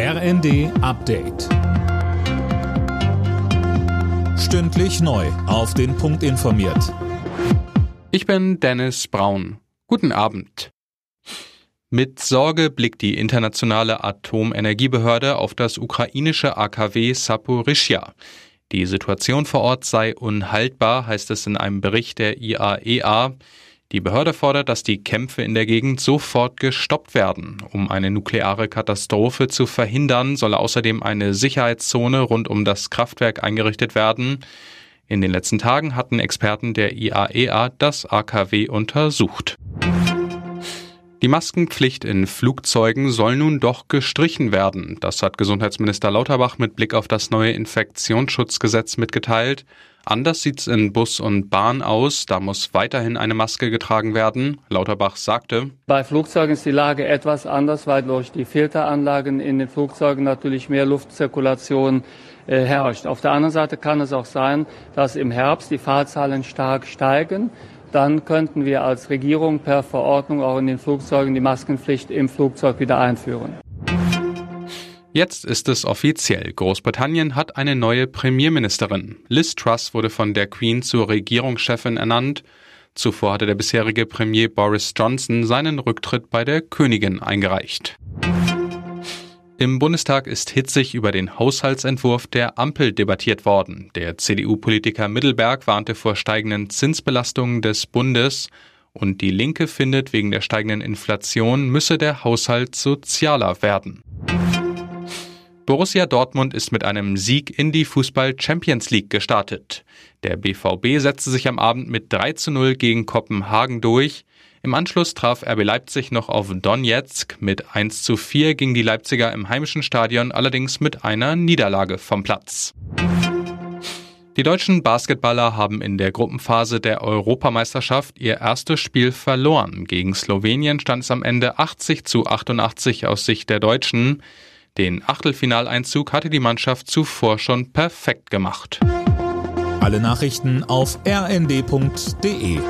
RND Update. Stündlich neu. Auf den Punkt informiert. Ich bin Dennis Braun. Guten Abend. Mit Sorge blickt die internationale Atomenergiebehörde auf das ukrainische AKW Saporischja. Die Situation vor Ort sei unhaltbar, heißt es in einem Bericht der IAEA. Die Behörde fordert, dass die Kämpfe in der Gegend sofort gestoppt werden. Um eine nukleare Katastrophe zu verhindern, soll außerdem eine Sicherheitszone rund um das Kraftwerk eingerichtet werden. In den letzten Tagen hatten Experten der IAEA das AKW untersucht. Die Maskenpflicht in Flugzeugen soll nun doch gestrichen werden. Das hat Gesundheitsminister Lauterbach mit Blick auf das neue Infektionsschutzgesetz mitgeteilt. Anders sieht's in Bus und Bahn aus. Da muss weiterhin eine Maske getragen werden. Lauterbach sagte, bei Flugzeugen ist die Lage etwas anders, weil durch die Filteranlagen in den Flugzeugen natürlich mehr Luftzirkulation äh, herrscht. Auf der anderen Seite kann es auch sein, dass im Herbst die Fahrzahlen stark steigen dann könnten wir als Regierung per Verordnung auch in den Flugzeugen die Maskenpflicht im Flugzeug wieder einführen. Jetzt ist es offiziell. Großbritannien hat eine neue Premierministerin. Liz Truss wurde von der Queen zur Regierungschefin ernannt. Zuvor hatte der bisherige Premier Boris Johnson seinen Rücktritt bei der Königin eingereicht. Im Bundestag ist hitzig über den Haushaltsentwurf der Ampel debattiert worden. Der CDU-Politiker Mittelberg warnte vor steigenden Zinsbelastungen des Bundes und die Linke findet, wegen der steigenden Inflation müsse der Haushalt sozialer werden. Borussia Dortmund ist mit einem Sieg in die Fußball Champions League gestartet. Der BVB setzte sich am Abend mit 3 zu 0 gegen Kopenhagen durch. Im Anschluss traf RB Leipzig noch auf Donetsk. Mit 1 zu 4 ging die Leipziger im heimischen Stadion allerdings mit einer Niederlage vom Platz. Die deutschen Basketballer haben in der Gruppenphase der Europameisterschaft ihr erstes Spiel verloren. Gegen Slowenien stand es am Ende 80 zu 88 aus Sicht der Deutschen. Den Achtelfinaleinzug hatte die Mannschaft zuvor schon perfekt gemacht. Alle Nachrichten auf rnd.de